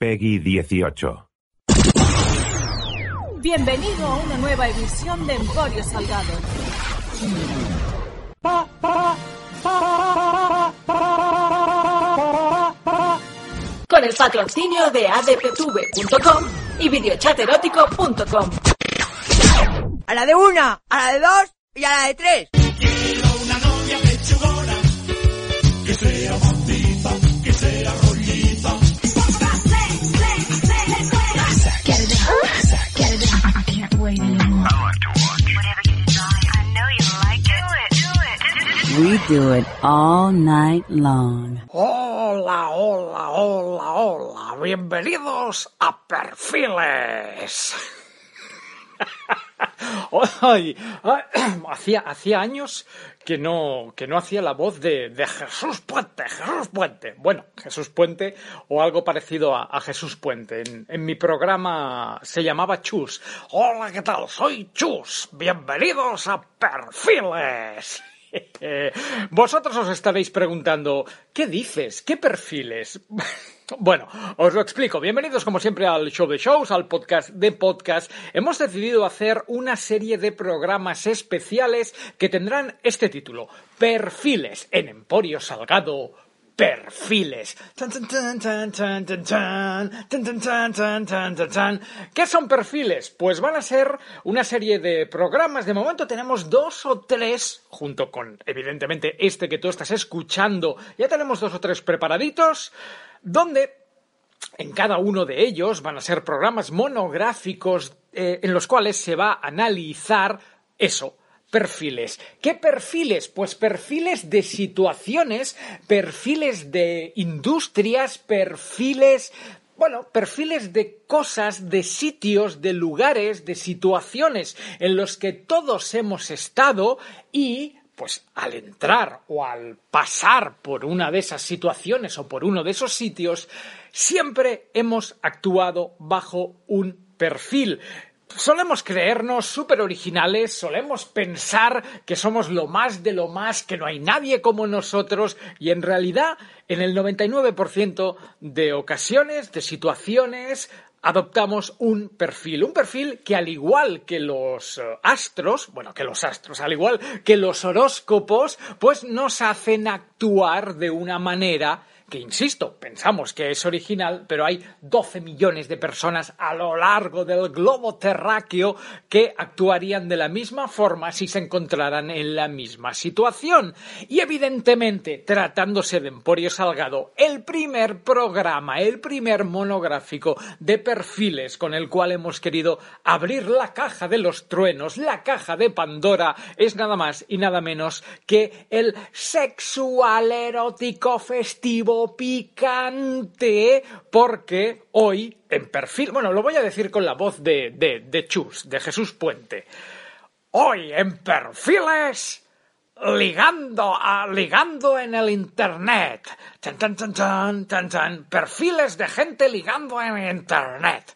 Peggy 18. Bienvenido a una nueva edición de Emporio Salgado. Con el patrocinio de adptv.com y videochaterótico.com. A la de una, a la de dos y a la de tres. We do it all night long. Hola, hola, hola, hola. Bienvenidos a Perfiles. Ay, hacía, hacía años que no, que no hacía la voz de, de Jesús Puente, Jesús Puente. Bueno, Jesús Puente o algo parecido a, a Jesús Puente. En, en mi programa se llamaba Chus. Hola, ¿qué tal? Soy Chus. Bienvenidos a Perfiles. Vosotros os estaréis preguntando, ¿qué dices? ¿Qué perfiles? Bueno, os lo explico. Bienvenidos como siempre al show de shows, al podcast de podcast. Hemos decidido hacer una serie de programas especiales que tendrán este título, Perfiles en Emporio Salgado perfiles. ¿Qué son perfiles? Pues van a ser una serie de programas. De momento tenemos dos o tres, junto con evidentemente este que tú estás escuchando, ya tenemos dos o tres preparaditos, donde en cada uno de ellos van a ser programas monográficos en los cuales se va a analizar eso, perfiles. ¿Qué perfiles? Pues perfiles de situaciones, perfiles de industrias, perfiles bueno, perfiles de cosas, de sitios, de lugares, de situaciones en los que todos hemos estado y pues al entrar o al pasar por una de esas situaciones o por uno de esos sitios, siempre hemos actuado bajo un perfil. Solemos creernos súper originales, solemos pensar que somos lo más de lo más, que no hay nadie como nosotros y en realidad en el 99% de ocasiones, de situaciones, adoptamos un perfil, un perfil que al igual que los eh, astros, bueno, que los astros, al igual que los horóscopos, pues nos hacen actuar de una manera que, insisto, pensamos que es original, pero hay 12 millones de personas a lo largo del globo terráqueo que actuarían de la misma forma si se encontraran en la misma situación. Y evidentemente, tratándose de Emporio Salgado, el primer programa, el primer monográfico de perfiles con el cual hemos querido abrir la caja de los truenos, la caja de Pandora, es nada más y nada menos que el sexual erótico festivo picante porque hoy en perfil, bueno, lo voy a decir con la voz de, de, de Chus, de Jesús Puente. Hoy en perfiles ligando a ligando en el internet. Tan, tan, tan, tan, tan, tan. Perfiles de gente ligando en internet.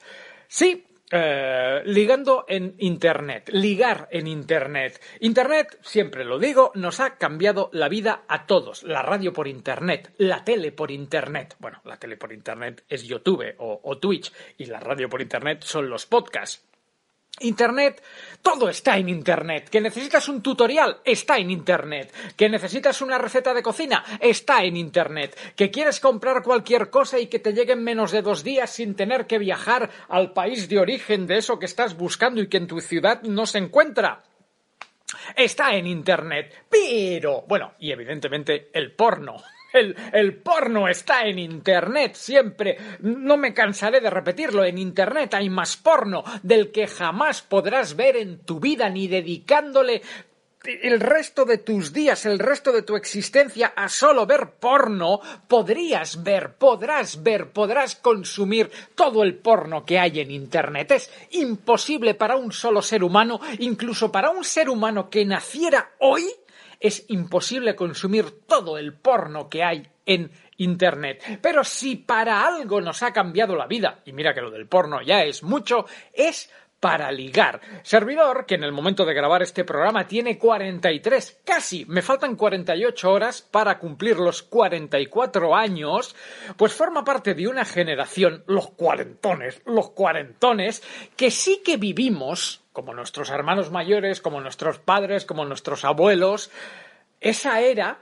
Sí, eh, ligando en Internet, ligar en Internet. Internet, siempre lo digo, nos ha cambiado la vida a todos. La radio por Internet, la tele por Internet. Bueno, la tele por Internet es YouTube o, o Twitch y la radio por Internet son los podcasts. Internet, todo está en Internet. Que necesitas un tutorial, está en Internet. Que necesitas una receta de cocina, está en Internet. Que quieres comprar cualquier cosa y que te llegue en menos de dos días sin tener que viajar al país de origen de eso que estás buscando y que en tu ciudad no se encuentra. Está en Internet. Pero, bueno, y evidentemente el porno. El, el, porno está en Internet siempre. No me cansaré de repetirlo. En Internet hay más porno del que jamás podrás ver en tu vida ni dedicándole el resto de tus días, el resto de tu existencia a solo ver porno, podrías ver, podrás ver, podrás consumir todo el porno que hay en Internet. Es imposible para un solo ser humano, incluso para un ser humano que naciera hoy, es imposible consumir todo el porno que hay en Internet. Pero si para algo nos ha cambiado la vida, y mira que lo del porno ya es mucho, es para ligar. Servidor, que en el momento de grabar este programa tiene 43, casi, me faltan 48 horas para cumplir los 44 años, pues forma parte de una generación, los cuarentones, los cuarentones, que sí que vivimos, como nuestros hermanos mayores, como nuestros padres, como nuestros abuelos, esa era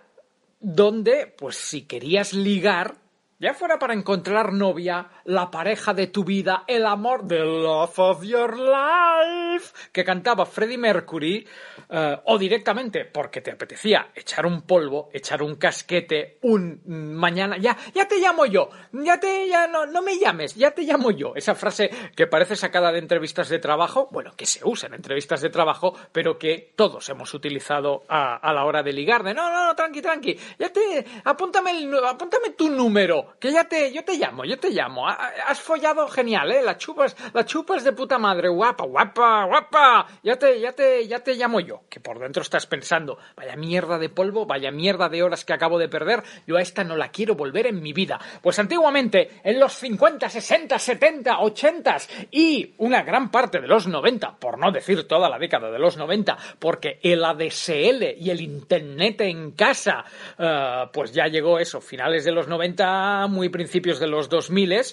donde, pues si querías ligar, ya fuera para encontrar novia, la pareja de tu vida, el amor, the love of your life, que cantaba Freddie Mercury, eh, o directamente porque te apetecía echar un polvo, echar un casquete, un mañana, ya, ya te llamo yo, ya te, ya no, no me llames, ya te llamo yo. Esa frase que parece sacada de entrevistas de trabajo, bueno, que se usa en entrevistas de trabajo, pero que todos hemos utilizado a, a la hora de ligar, de no, no, no, tranqui, tranqui, ya te, apúntame, el, apúntame tu número, que ya te, yo te llamo, yo te llamo. Has follado genial, ¿eh? La chupas, la chupas de puta madre, guapa, guapa, guapa. Ya te, ya te, ya te llamo yo. Que por dentro estás pensando, vaya mierda de polvo, vaya mierda de horas que acabo de perder. Yo a esta no la quiero volver en mi vida. Pues antiguamente, en los 50, 60, 70, 80 y una gran parte de los 90, por no decir toda la década de los 90, porque el ADSL y el Internet en casa, uh, pues ya llegó eso, finales de los 90 muy principios de los 2000, eh,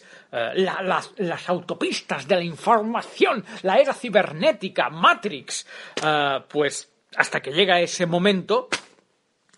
la, las, autopistas de la información, la era cibernética, Matrix, eh, pues hasta que llega ese momento,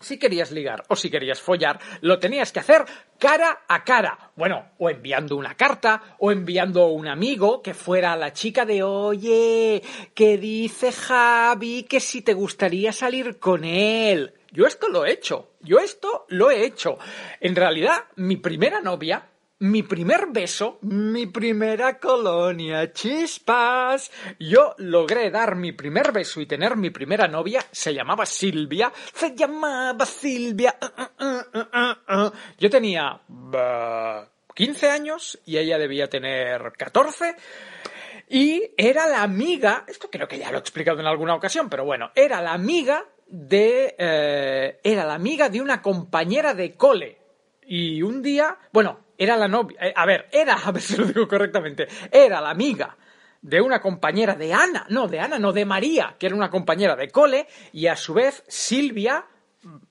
si querías ligar o si querías follar, lo tenías que hacer cara a cara. Bueno, o enviando una carta, o enviando a un amigo que fuera la chica de oye, que dice Javi que si te gustaría salir con él. Yo esto lo he hecho. Yo esto lo he hecho. En realidad, mi primera novia, mi primer beso, mi primera colonia, chispas. Yo logré dar mi primer beso y tener mi primera novia. Se llamaba Silvia. Se llamaba Silvia. Uh, uh, uh, Yo tenía 15 años y ella debía tener 14. Y era la amiga, esto creo que ya lo he explicado en alguna ocasión, pero bueno, era la amiga de... Eh, era la amiga de una compañera de cole. Y un día, bueno, era la novia, eh, a ver, era, a ver si lo digo correctamente, era la amiga de una compañera de Ana, no, de Ana, no, de María, que era una compañera de cole, y a su vez Silvia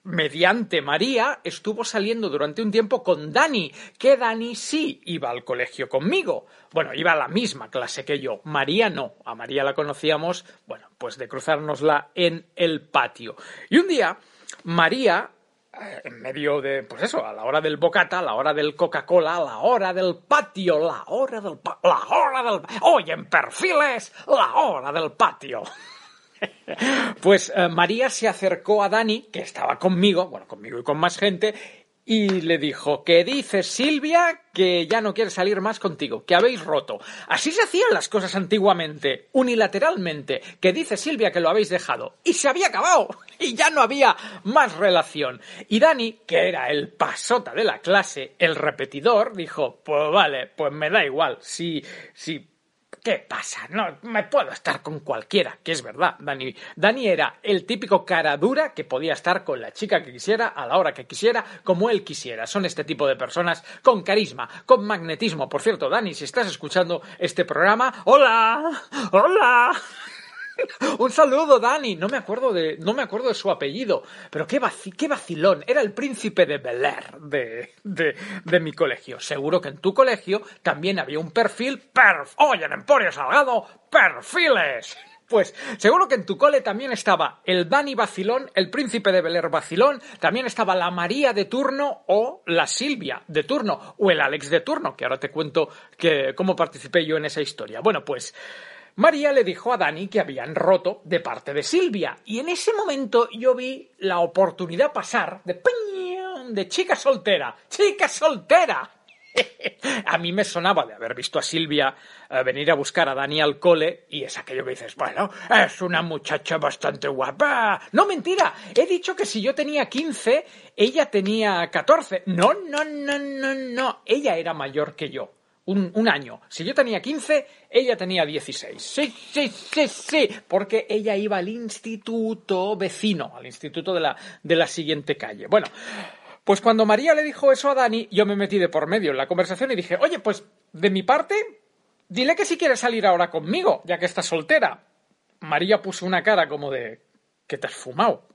mediante María, estuvo saliendo durante un tiempo con Dani, que Dani sí iba al colegio conmigo. Bueno, iba a la misma clase que yo. María no. A María la conocíamos, bueno, pues de cruzárnosla en el patio. Y un día, María eh, en medio de, pues eso, a la hora del bocata, a la hora del Coca-Cola, a la hora del patio, la hora del, la hora del, oye, en perfiles, la hora del patio. Pues eh, María se acercó a Dani, que estaba conmigo, bueno, conmigo y con más gente, y le dijo, ¿qué dices Silvia? Que ya no quiere salir más contigo, que habéis roto. Así se hacían las cosas antiguamente, unilateralmente, que dice Silvia que lo habéis dejado. Y se había acabado, y ya no había más relación. Y Dani, que era el pasota de la clase, el repetidor, dijo, pues vale, pues me da igual, si, si ¿Qué pasa? No, me puedo estar con cualquiera, que es verdad, Dani. Dani era el típico cara dura que podía estar con la chica que quisiera, a la hora que quisiera, como él quisiera. Son este tipo de personas con carisma, con magnetismo. Por cierto, Dani, si estás escuchando este programa, ¡Hola! ¡Hola! Un saludo, Dani. No me acuerdo de, no me acuerdo de su apellido, pero qué, qué vacilón. Era el príncipe de Bel Air de, de, de, mi colegio. Seguro que en tu colegio también había un perfil. Perf Oye, en Emporio Salgado, perfiles. Pues seguro que en tu cole también estaba el Dani Vacilón, el príncipe de Bel Air Vacilón, también estaba la María de turno o la Silvia de turno o el Alex de turno, que ahora te cuento que, cómo participé yo en esa historia. Bueno, pues María le dijo a Dani que habían roto de parte de Silvia. Y en ese momento yo vi la oportunidad pasar de de chica soltera, chica soltera. a mí me sonaba de haber visto a Silvia eh, venir a buscar a Dani al cole y es aquello que dices, bueno, es una muchacha bastante guapa. No, mentira, he dicho que si yo tenía 15, ella tenía 14. No, no, no, no, no, ella era mayor que yo. Un, un, año. Si yo tenía 15, ella tenía 16. Sí, sí, sí, sí, porque ella iba al instituto vecino, al instituto de la, de la siguiente calle. Bueno, pues cuando María le dijo eso a Dani, yo me metí de por medio en la conversación y dije, oye, pues de mi parte, dile que si quiere salir ahora conmigo, ya que está soltera. María puso una cara como de, ¿qué te has fumado?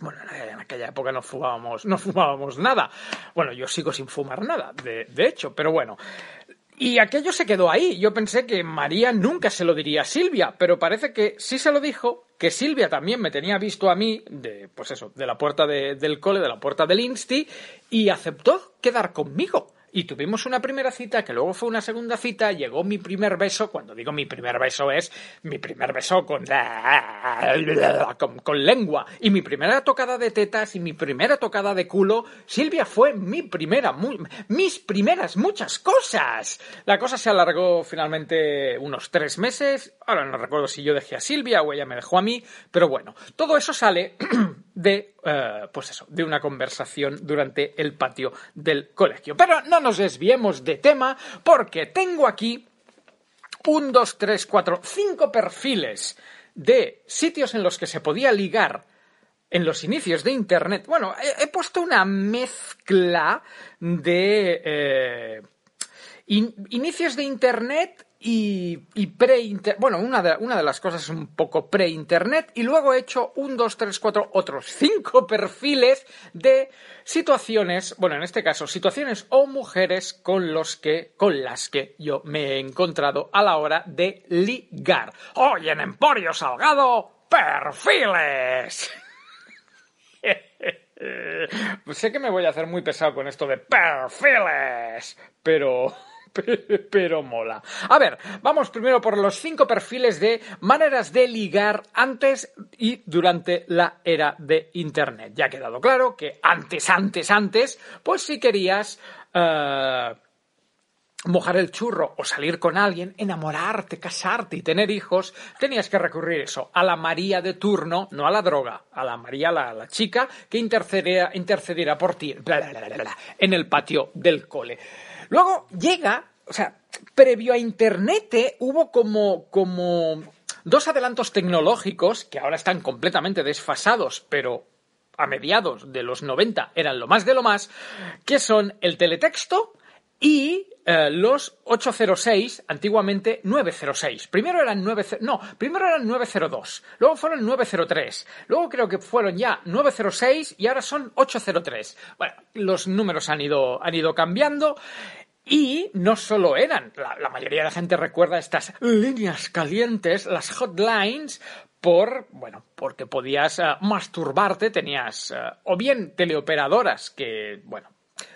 Bueno, en aquella época no fumábamos, no fumábamos nada. Bueno, yo sigo sin fumar nada, de, hecho, pero bueno. Y aquello se quedó ahí. Yo pensé que María nunca se lo diría a Silvia, pero parece que sí se lo dijo, que Silvia también me tenía visto a mí, de, pues eso, de la puerta de, del cole, de la puerta del Insti, y aceptó quedar conmigo. Y tuvimos una primera cita, que luego fue una segunda cita, llegó mi primer beso, cuando digo mi primer beso es mi primer beso con, con, con lengua, y mi primera tocada de tetas y mi primera tocada de culo, Silvia fue mi primera, mis primeras muchas cosas. La cosa se alargó finalmente unos tres meses, ahora no recuerdo si yo dejé a Silvia o ella me dejó a mí, pero bueno, todo eso sale de, uh, pues eso, de una conversación durante el patio del colegio. Pero no nos desviemos de tema porque tengo aquí un, dos, tres, cuatro, cinco perfiles de sitios en los que se podía ligar en los inicios de Internet. Bueno, he, puesto una mezcla de eh, in, inicios de Internet y, y pre-internet. Bueno, una de, una de, las cosas es un poco pre-internet. Y luego he hecho un, dos, tres, cuatro, otros cinco perfiles de situaciones, bueno, en este caso, situaciones o mujeres con los que, con las que yo me he encontrado a la hora de ligar. Hoy en Emporio Salgado, perfiles. sé que me voy a hacer muy pesado con esto de perfiles, pero pero mola. A ver, vamos primero por los cinco perfiles de maneras de ligar antes y durante la era de Internet. Ya ha quedado claro que antes, antes, antes, pues si querías... Uh, mojar el churro o salir con alguien, enamorarte, casarte y tener hijos, tenías que recurrir eso, a la María de turno, no a la droga, a la María, la, chica, que intercediera, intercediera por ti bla, bla, bla, en el patio del cole. Luego llega, o sea, previo a Internet hubo como, como dos adelantos tecnológicos que ahora están completamente desfasados, pero a mediados de los 90 eran lo más de lo más, que son el teletexto y eh, los 806, antiguamente 906. Primero eran 9, no, primero eran 902, luego fueron 903, luego creo que fueron ya 906 y ahora son 803. Bueno, los números han ido, han ido cambiando. Y no solo eran, la, mayoría de la gente recuerda estas líneas calientes, las hotlines, por, bueno, porque podías uh, masturbarte, tenías uh, o bien teleoperadoras que, bueno,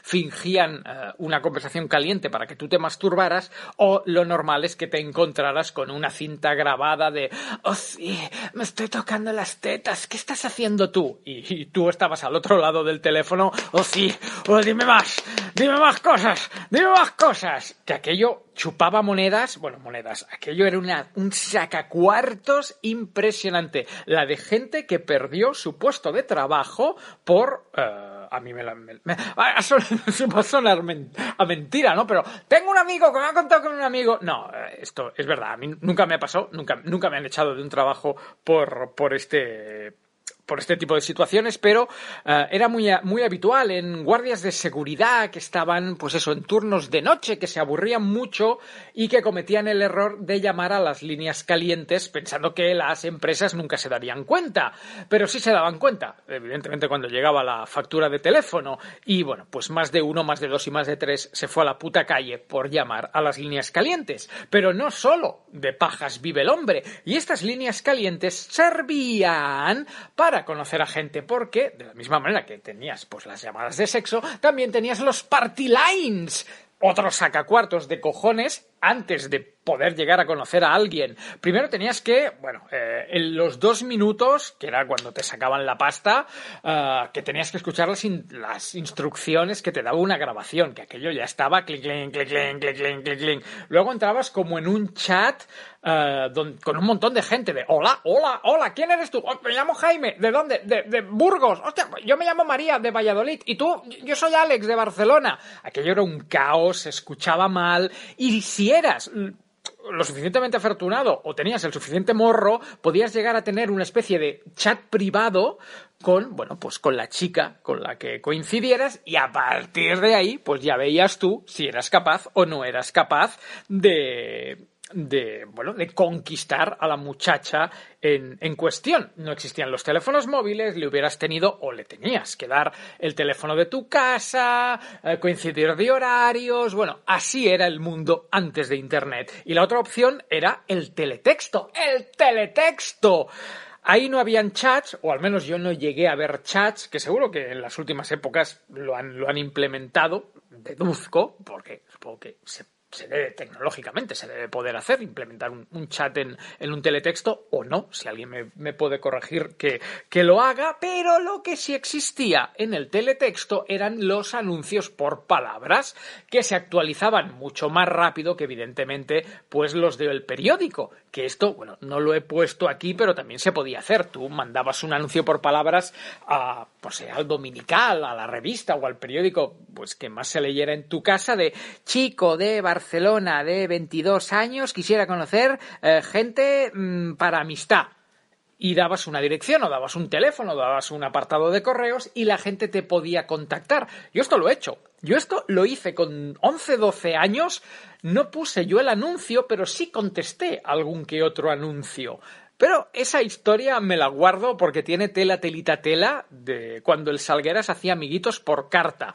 fingían uh, una conversación caliente para que tú te masturbaras o lo normal es que te encontraras con una cinta grabada de oh sí, me estoy tocando las tetas, ¿qué estás haciendo tú? Y, tú estabas al otro lado del teléfono, oh sí, oh dime más, dime más cosas, dime más cosas, que aquello chupaba monedas, bueno, monedas, aquello era una, un sacacuartos impresionante, la de gente que perdió su puesto de trabajo por... Uh, a mí me la... Me, me, a, va a sonar men, a mentira, ¿no? Pero tengo un amigo que me ha contado con un amigo... No, esto es verdad, a mí nunca me ha pasado, nunca, nunca me han echado de un trabajo por, por este por este tipo de situaciones, pero uh, era muy, muy habitual en guardias de seguridad que estaban, pues eso, en turnos de noche, que se aburrían mucho y que cometían el error de llamar a las líneas calientes pensando que las empresas nunca se darían cuenta, pero sí se daban cuenta, evidentemente cuando llegaba la factura de teléfono. Y bueno, pues más de uno, más de dos y más de tres se fue a la puta calle por llamar a las líneas calientes, pero no solo de pajas vive el hombre, y estas líneas calientes servían para para conocer a gente, porque de la misma manera que tenías pues las llamadas de sexo, también tenías los party lines. otros sacacuartos de cojones antes de poder llegar a conocer a alguien. Primero tenías que, bueno, eh, en los dos minutos, que era cuando te sacaban la pasta, eh, que tenías que escuchar las, instrucciones que te daba una grabación, que aquello ya estaba clic, clic, clic, clic, clic, clic, clic. Luego entrabas como en un chat eh, con un montón de gente de hola, hola, hola, ¿quién eres tú? Oh, me llamo Jaime, ¿de dónde? De, de Burgos, hostia, yo me llamo María, de Valladolid, y tú, yo soy Alex, de Barcelona. Aquello era un caos, se escuchaba mal, y si eras lo suficientemente afortunado o tenías el suficiente morro, podías llegar a tener una especie de chat privado con, bueno, pues con la chica con la que coincidieras y a partir de ahí, pues ya veías tú si eras capaz o no eras capaz de de, bueno, de conquistar a la muchacha en, en, cuestión. No existían los teléfonos móviles, le hubieras tenido o le tenías que dar el teléfono de tu casa, eh, coincidir de horarios, bueno, así era el mundo antes de Internet. Y la otra opción era el teletexto, el teletexto. Ahí no habían chats, o al menos yo no llegué a ver chats, que seguro que en las últimas épocas lo han, lo han implementado, deduzco, porque supongo que se se debe tecnológicamente, se debe poder hacer, implementar un, chat en, un teletexto o no, si alguien me, puede corregir que, que, lo haga, pero lo que sí existía en el teletexto eran los anuncios por palabras que se actualizaban mucho más rápido que evidentemente pues los del periódico, que esto, bueno, no lo he puesto aquí, pero también se podía hacer. Tú mandabas un anuncio por palabras a, pues, al dominical, a la revista o al periódico, pues que más se leyera en tu casa de chico de Barcelona de 22 años quisiera conocer eh, gente mm, para amistad. Y dabas una dirección o dabas un teléfono, dabas un apartado de correos y la gente te podía contactar. Yo esto lo he hecho. Yo esto lo hice con 11, 12 años. No puse yo el anuncio, pero sí contesté algún que otro anuncio. Pero esa historia me la guardo porque tiene tela, telita, tela de cuando el Salgueras hacía amiguitos por carta.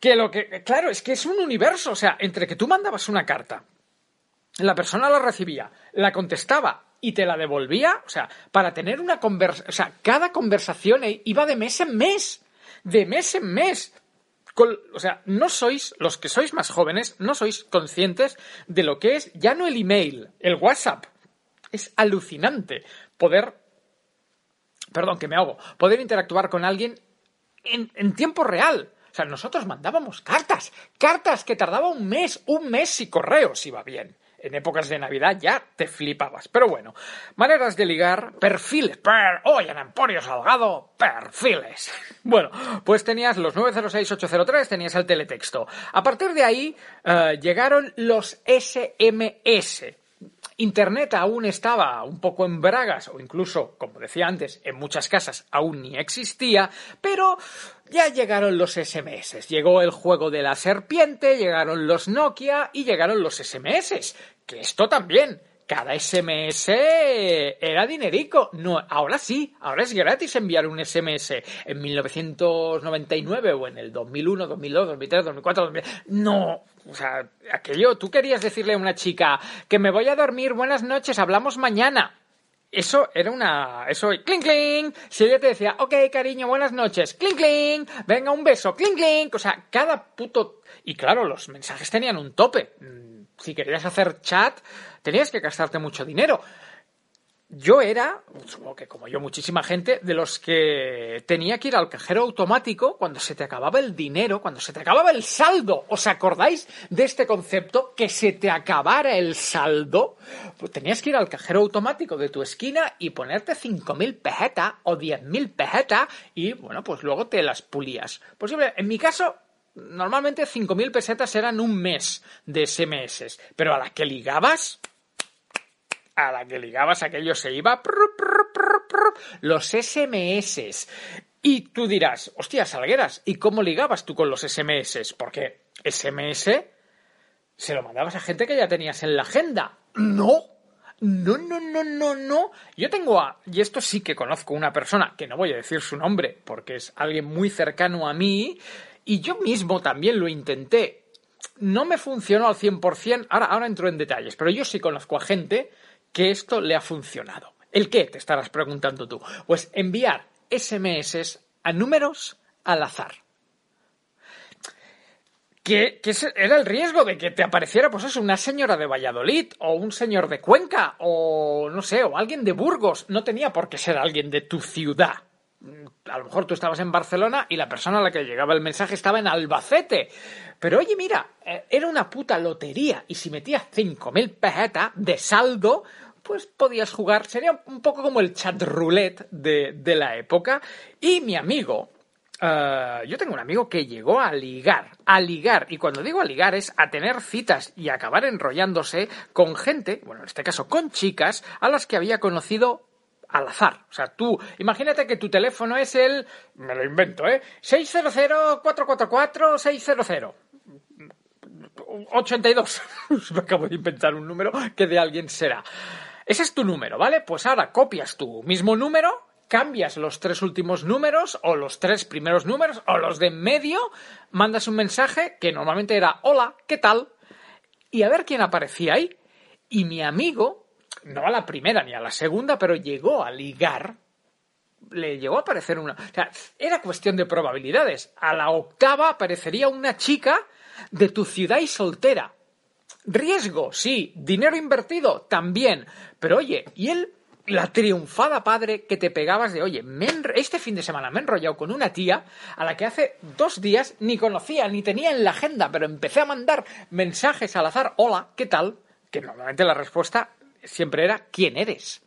Que lo que, claro, es que es un universo, o sea, entre que tú mandabas una carta, la persona la recibía, la contestaba y te la devolvía, o sea, para tener una conversación, o sea, cada conversación iba de mes en mes, de mes en mes. o sea, no sois, los que sois más jóvenes, no sois conscientes de lo que es ya no el email, el WhatsApp. Es alucinante poder, perdón, que me hago, poder interactuar con alguien en, en tiempo real. O sea, nosotros mandábamos cartas, cartas que tardaba un mes, un mes y correos iba bien. En épocas de Navidad ya te flipabas. Pero bueno, maneras de ligar, perfiles. Per, hoy en Emporio Salgado, perfiles. Bueno, pues tenías los 906-803, tenías el teletexto. A partir de ahí eh, llegaron los SMS. Internet aún estaba un poco en bragas, o incluso, como decía antes, en muchas casas aún ni existía, pero ya llegaron los SMS. Llegó el juego de la serpiente, llegaron los Nokia y llegaron los SMS. Que esto también cada SMS era dinerico. No, ahora sí, ahora es gratis enviar un SMS. En 1999 o en el 2001, 2002, 2003, 2004, 2000... No, o sea, aquello, tú querías decirle a una chica que me voy a dormir, buenas noches, hablamos mañana. Eso era una. Eso. ¡Cling, cling! Si ella te decía, ok, cariño, buenas noches. ¡Cling, cling! Venga, un beso. ¡Cling, cling! O sea, cada puto. Y claro, los mensajes tenían un tope. Mm, si querías hacer chat, tenías que gastarte mucho dinero. Yo era, supongo que como yo muchísima gente, de los que tenía que ir al cajero automático cuando se te acababa el dinero, cuando se te acababa el saldo. ¿Os acordáis de este concepto? Que se te acabara el saldo. Pues tenías que ir al cajero automático de tu esquina y ponerte 5.000 pesetas o 10.000 pesetas y, bueno, pues luego te las pulías. Posible, en mi caso, normalmente 5.000 pesetas eran un mes de SMS, pero a la que ligabas, a la que ligabas aquello se iba los SMS. Y tú dirás, hostia, Salgueras, ¿y cómo ligabas tú con los SMS? Porque SMS se lo mandabas a gente que ya tenías en la agenda. No, no, no, no, no, no. Yo tengo a, y esto sí que conozco una persona, que no voy a decir su nombre, porque es alguien muy cercano a mí, y yo mismo también lo intenté. No me funcionó al 100%, ahora, ahora entro en detalles, pero yo sí conozco a gente que esto le ha funcionado. ¿El qué? Te estarás preguntando tú. Pues enviar SMS a números al azar. que, era el riesgo de que te apareciera, pues eso, una señora de Valladolid, o un señor de Cuenca, o no sé, o alguien de Burgos. No tenía por qué ser alguien de tu ciudad. A lo mejor tú estabas en Barcelona y la persona a la que llegaba el mensaje estaba en Albacete. Pero oye, mira, eh, era una puta lotería. Y si metías 5.000 pesetas de saldo, pues podías jugar. Sería un poco como el chat roulette de, de la época. Y mi amigo, eh, yo tengo un amigo que llegó a ligar, a ligar, y cuando digo a ligar es a tener citas y acabar enrollándose con gente, bueno, en este caso con chicas, a las que había conocido al azar. O sea, tú, imagínate que tu teléfono es el, me lo invento, ¿eh? 600-444-600. 82. me acabo de inventar un número que de alguien será. Ese es tu número, ¿vale? Pues ahora copias tu mismo número cambias los tres últimos números o los tres primeros números o los de en medio, mandas un mensaje que normalmente era hola, ¿qué tal? Y a ver quién aparecía ahí. Y mi amigo, no a la primera ni a la segunda, pero llegó a ligar, le llegó a aparecer una... O sea, era cuestión de probabilidades. A la octava aparecería una chica de tu ciudad y soltera. Riesgo, sí. Dinero invertido, también. Pero oye, y él la triunfada padre que te pegabas de, oye, este fin de semana me he enrollado con una tía a la que hace dos días ni conocía, ni tenía en la agenda, pero empecé a mandar mensajes al azar, hola, ¿qué tal? Que normalmente la respuesta siempre era, ¿quién eres?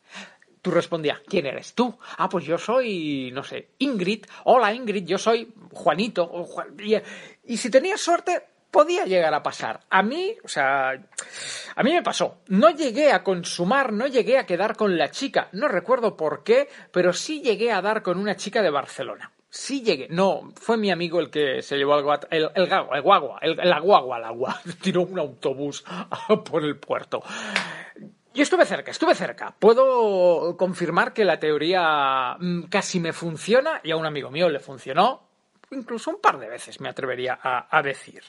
Tú respondías, ¿quién eres tú? Ah, pues yo soy, no sé, Ingrid. Hola Ingrid, yo soy Juanito. y si tenías suerte, podía llegar a pasar. A mí, o sea, a mí me pasó. No llegué a consumar, no llegué a quedar con la chica. No recuerdo por qué, pero sí llegué a dar con una chica de Barcelona. Sí llegué. No, fue mi amigo el que se llevó el, el, el, el guagua, el, la guagua al agua. Tiró un autobús por el puerto. Yo estuve cerca, estuve cerca. Puedo confirmar que la teoría mm, casi me funciona y a un amigo mío le funcionó incluso un par de veces, me atrevería a, decir.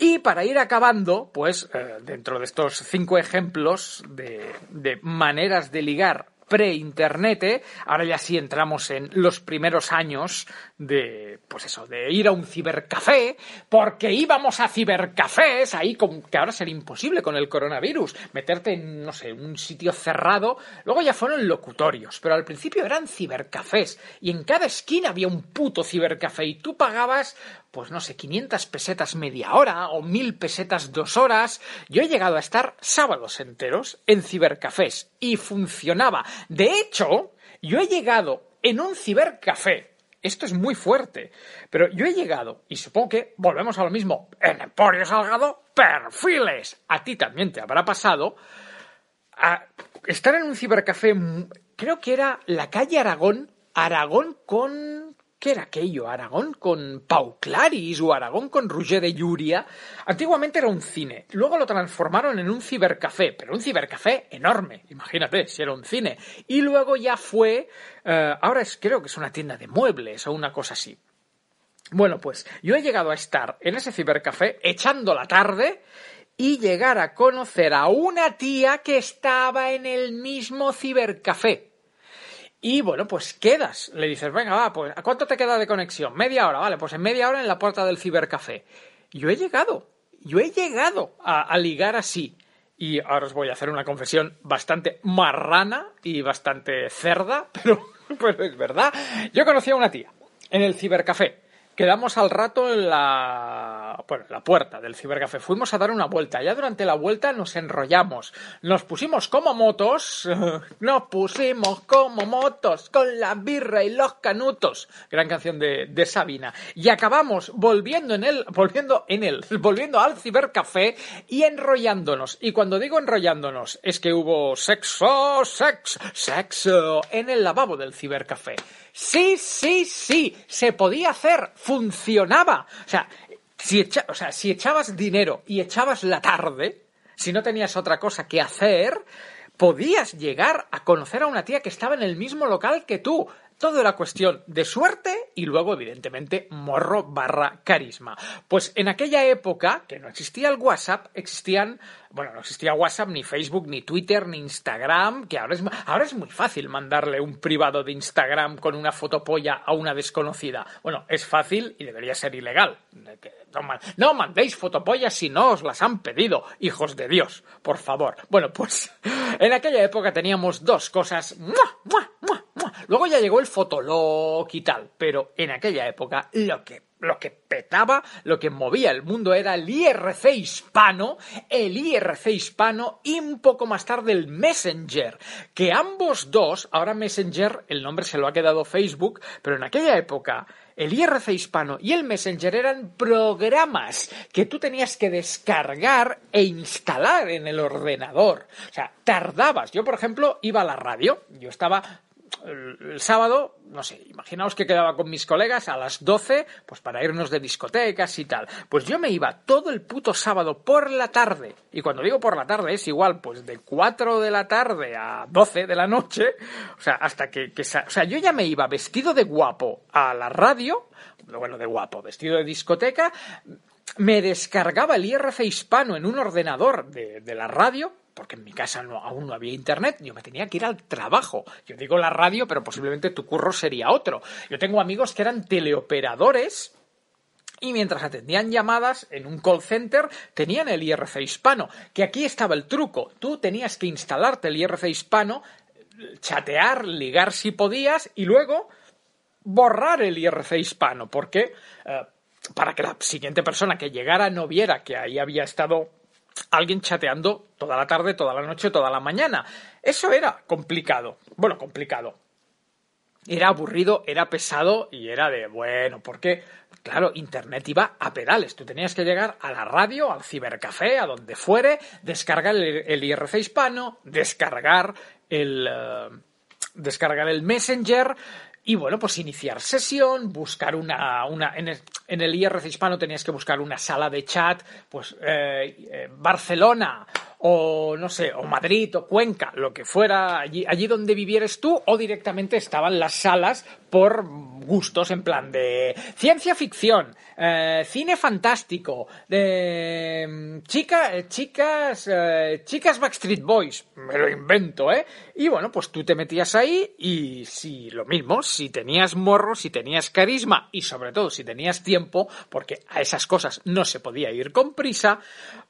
Y para ir acabando, pues eh, dentro de estos cinco ejemplos de, de maneras de ligar pre-internet, ahora ya sí entramos en los primeros años de, pues eso, de ir a un cibercafé, porque íbamos a cibercafés, ahí con, que ahora sería imposible con el coronavirus, meterte en, no sé, un sitio cerrado, luego ya fueron locutorios, pero al principio eran cibercafés, y en cada esquina había un puto cibercafé, y tú pagabas pues no sé, 500 pesetas media hora o 1000 pesetas dos horas. Yo he llegado a estar sábados enteros en cibercafés y funcionaba. De hecho, yo he llegado en un cibercafé. Esto es muy fuerte, pero yo he llegado, y supongo que volvemos a lo mismo, en Emporio Salgado, perfiles. A ti también te habrá pasado estar en un cibercafé, creo que era la calle Aragón, Aragón con ¿Qué era aquello? ¿Aragón con Pau Claris o Aragón con Roger de Llúria? Antiguamente era un cine, luego lo transformaron en un cibercafé, pero un cibercafé enorme, imagínate si era un cine. Y luego ya fue, eh, ahora es, creo que es una tienda de muebles o una cosa así. Bueno, pues yo he llegado a estar en ese cibercafé echando la tarde y llegar a conocer a una tía que estaba en el mismo cibercafé. Y bueno, pues quedas. Le dices, venga, va, pues ¿a cuánto te queda de conexión? Media hora, vale, pues en media hora en la puerta del cibercafé. Yo he llegado, yo he llegado a, ligar así. Y ahora os voy a hacer una confesión bastante marrana y bastante cerda, pero, pero es verdad. Yo conocí a una tía en el cibercafé Quedamos al rato en la, bueno, la puerta del cibercafé. Fuimos a dar una vuelta. Ya durante la vuelta nos enrollamos. Nos pusimos como motos. Nos pusimos como motos con la birra y los canutos. Gran canción de, de Sabina. Y acabamos volviendo en él, volviendo en él, volviendo al cibercafé y enrollándonos. Y cuando digo enrollándonos, es que hubo sexo, sexo, sexo en el lavabo del cibercafé. Sí, sí, sí, se podía hacer, funcionaba. O sea, si, o sea, si echabas dinero y echabas la tarde, si no tenías otra cosa que hacer, podías llegar a conocer a una tía que estaba en el mismo local que tú. Todo era cuestión de suerte y luego, evidentemente, morro barra carisma. Pues en aquella época, que no existía el WhatsApp, existían, bueno, no existía WhatsApp, ni Facebook, ni Twitter, ni Instagram, que ahora es, ahora es muy fácil mandarle un privado de Instagram con una fotopolla a una desconocida. Bueno, es fácil y debería ser ilegal. No, mandéis fotopollas si no os las han pedido, hijos de Dios, por favor. Bueno, pues en aquella época teníamos dos cosas. Luego ya llegó el fotolog y tal, pero en aquella época lo que lo que petaba, lo que movía el mundo era el IRC hispano, el IRC hispano y un poco más tarde el Messenger, que ambos dos, ahora Messenger, el nombre se lo ha quedado Facebook, pero en aquella época el IRC hispano y el Messenger eran programas que tú tenías que descargar e instalar en el ordenador. O sea, tardabas. Yo, por ejemplo, iba a la radio, yo estaba el, sábado, no sé, imaginaos que quedaba con mis colegas a las 12, pues para irnos de discotecas y tal. Pues yo me iba todo el puto sábado por la tarde, y cuando digo por la tarde es igual, pues de 4 de la tarde a 12 de la noche, o sea, hasta que, o sea, yo ya me iba vestido de guapo a la radio, bueno, de guapo, vestido de discoteca, me descargaba el IRC hispano en un ordenador de, de la radio, porque en mi casa aún no había internet, yo me tenía que ir al trabajo. Yo digo la radio, pero posiblemente tu curro sería otro. Yo tengo amigos que eran teleoperadores y mientras atendían llamadas en un call center tenían el IRC hispano, que aquí estaba el truco. Tú tenías que instalarte el IRC hispano, chatear, ligar si podías y luego borrar el IRC hispano, porque eh, para que la siguiente persona que llegara no viera que ahí había estado alguien chateando toda la tarde, toda la noche, toda la mañana. Eso era complicado. Bueno, complicado. Era aburrido, era pesado y era de, bueno, porque, claro, Internet iba a pedales. Tú tenías que llegar a la radio, al cibercafé, a donde fuere, descargar el, IRC hispano, descargar el... Eh, descargar el Messenger, y bueno, pues iniciar sesión, buscar una, una en, el, IRC hispano tenías que buscar una sala de chat, pues eh, eh, Barcelona o no sé, o Madrid o Cuenca, lo que fuera, allí, allí donde vivieres tú, o directamente estaban las salas por gustos en plan de ciencia ficción, eh, cine fantástico, de mm, chica, eh, chicas, eh, chicas Backstreet Boys, me lo invento, ¿eh? Y bueno, pues tú te metías ahí y si lo mismo, si tenías morro, si tenías carisma y sobre todo si tenías tiempo, porque a esas cosas no se podía ir con prisa,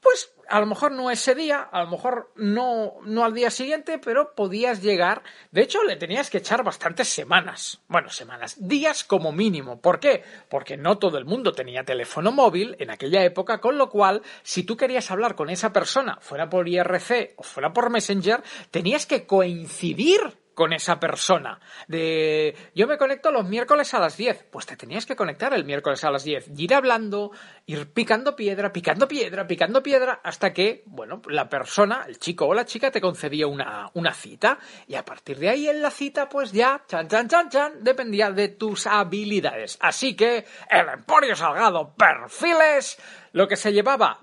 pues a lo mejor no ese día, a lo mejor no, no al día siguiente, pero podías llegar. De hecho, le tenías que echar bastantes semanas. Bueno, semanas, días como mínimo. ¿Por qué? Porque no todo el mundo tenía teléfono móvil en aquella época, con lo cual, si tú querías hablar con esa persona, fuera por IRC o fuera por Messenger, tenías que coincidir con esa persona. De yo me conecto los miércoles a las 10. Pues te tenías que conectar el miércoles a las 10. Y ir hablando, ir picando piedra, picando piedra, picando piedra, hasta que, bueno, la persona, el chico o la chica, te concedía una, una cita. Y a partir de ahí en la cita, pues ya, chan, chan, chan, chan, dependía de tus habilidades. Así que el Emporio Salgado Perfiles, lo que se llevaba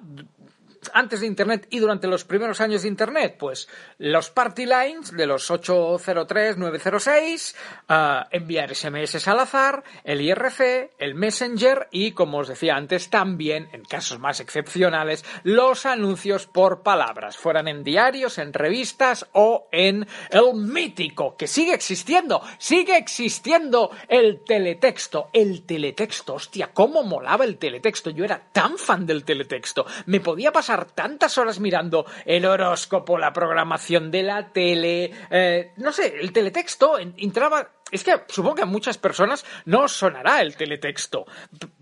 antes de Internet y durante los primeros años de Internet? Pues los party lines de los 803-906, ah, enviar SMS al azar, el IRC, el Messenger y, como os decía antes, también, en casos más excepcionales, los anuncios por palabras, fueran en diarios, en revistas o en el mítico, que sigue existiendo, sigue existiendo el teletexto. El teletexto, hostia, cómo molaba el teletexto. Yo era tan fan del teletexto. Me podía pasar tantas horas mirando el horóscopo, la programación de la tele, eh, no sé, el teletexto entraba es que supongo que a muchas personas no os sonará el teletexto,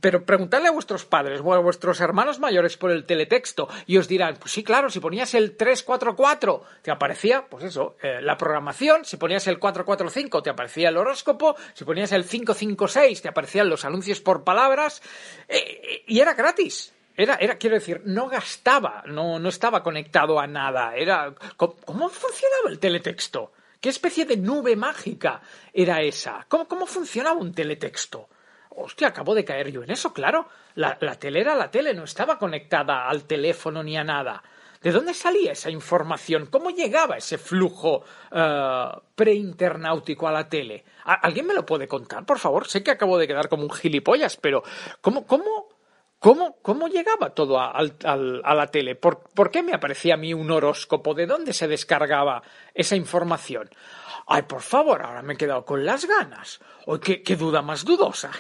pero preguntadle a vuestros padres o a vuestros hermanos mayores por el teletexto y os dirán, pues sí, claro, si ponías el 344 te aparecía, pues eso, eh, la programación, si ponías el 445 te aparecía el horóscopo, si ponías el 556 te aparecían los anuncios por palabras eh, y era gratis. Era, era, quiero decir, no gastaba, no, no estaba conectado a nada. Era. ¿cómo, funcionaba el teletexto? ¿Qué especie de nube mágica era esa? ¿Cómo, cómo funcionaba un teletexto? Hostia, acabo de caer yo en eso, claro. La, la tele era la tele, no estaba conectada al teléfono ni a nada. ¿De dónde salía esa información? ¿Cómo llegaba ese flujo eh, preinternáutico a la tele? ¿Alguien me lo puede contar, por favor? Sé que acabo de quedar como un gilipollas, pero ¿cómo, cómo, cómo, cómo llegaba todo a, la tele? ¿Por, ¿Por qué me aparecía a mí un horóscopo? ¿De dónde se descargaba esa información? Ay, por favor, ahora me he quedado con las ganas. Qué, duda más dudosa.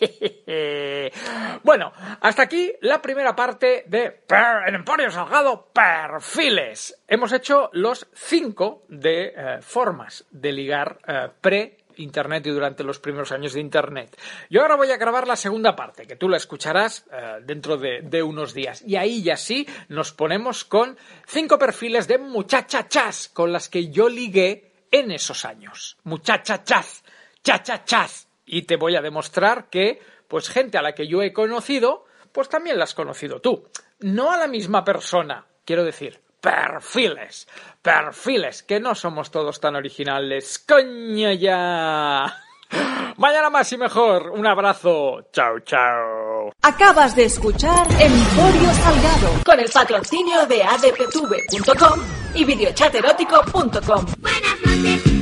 bueno, hasta aquí la primera parte de el Emporio Salgado Perfiles. Hemos hecho los cinco de eh, formas de ligar eh, pre Internet y durante los primeros años de Internet. Yo ahora voy a grabar la segunda parte, que tú la escucharás eh, dentro de, de, unos días. Y ahí ya sí nos ponemos con cinco perfiles de muchachachas con las que yo ligué en esos años. Muchachachas, chachachas y te voy a demostrar que, pues gente a la que yo he conocido, pues también la has conocido tú. No a la misma persona, quiero decir, perfiles, perfiles, que no somos todos tan originales. ¡Coño ya! Mañana más y mejor. Un abrazo. Chao, chao. Acabas de escuchar Emporio Salgado con el patrocinio de adptv.com y videochaterótico.com. Buenas noches.